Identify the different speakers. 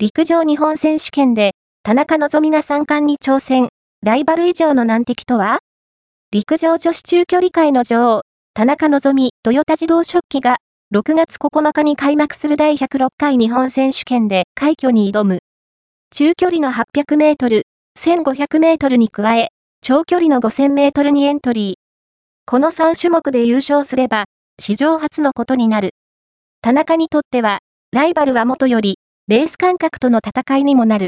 Speaker 1: 陸上日本選手権で、田中希実が三冠に挑戦。ライバル以上の難敵とは？陸上女子中距離界の女王、田中希実、トヨタ自動食器が、6月9日に開幕する第106回日本選手権で快挙に挑む。中距離の800メートル、1500メートルに加え、長距離の5000メートルにエントリー。この3種目で優勝すれば、史上初のことになる。田中にとっては、ライバルは元より、レース感覚との戦いにもなる。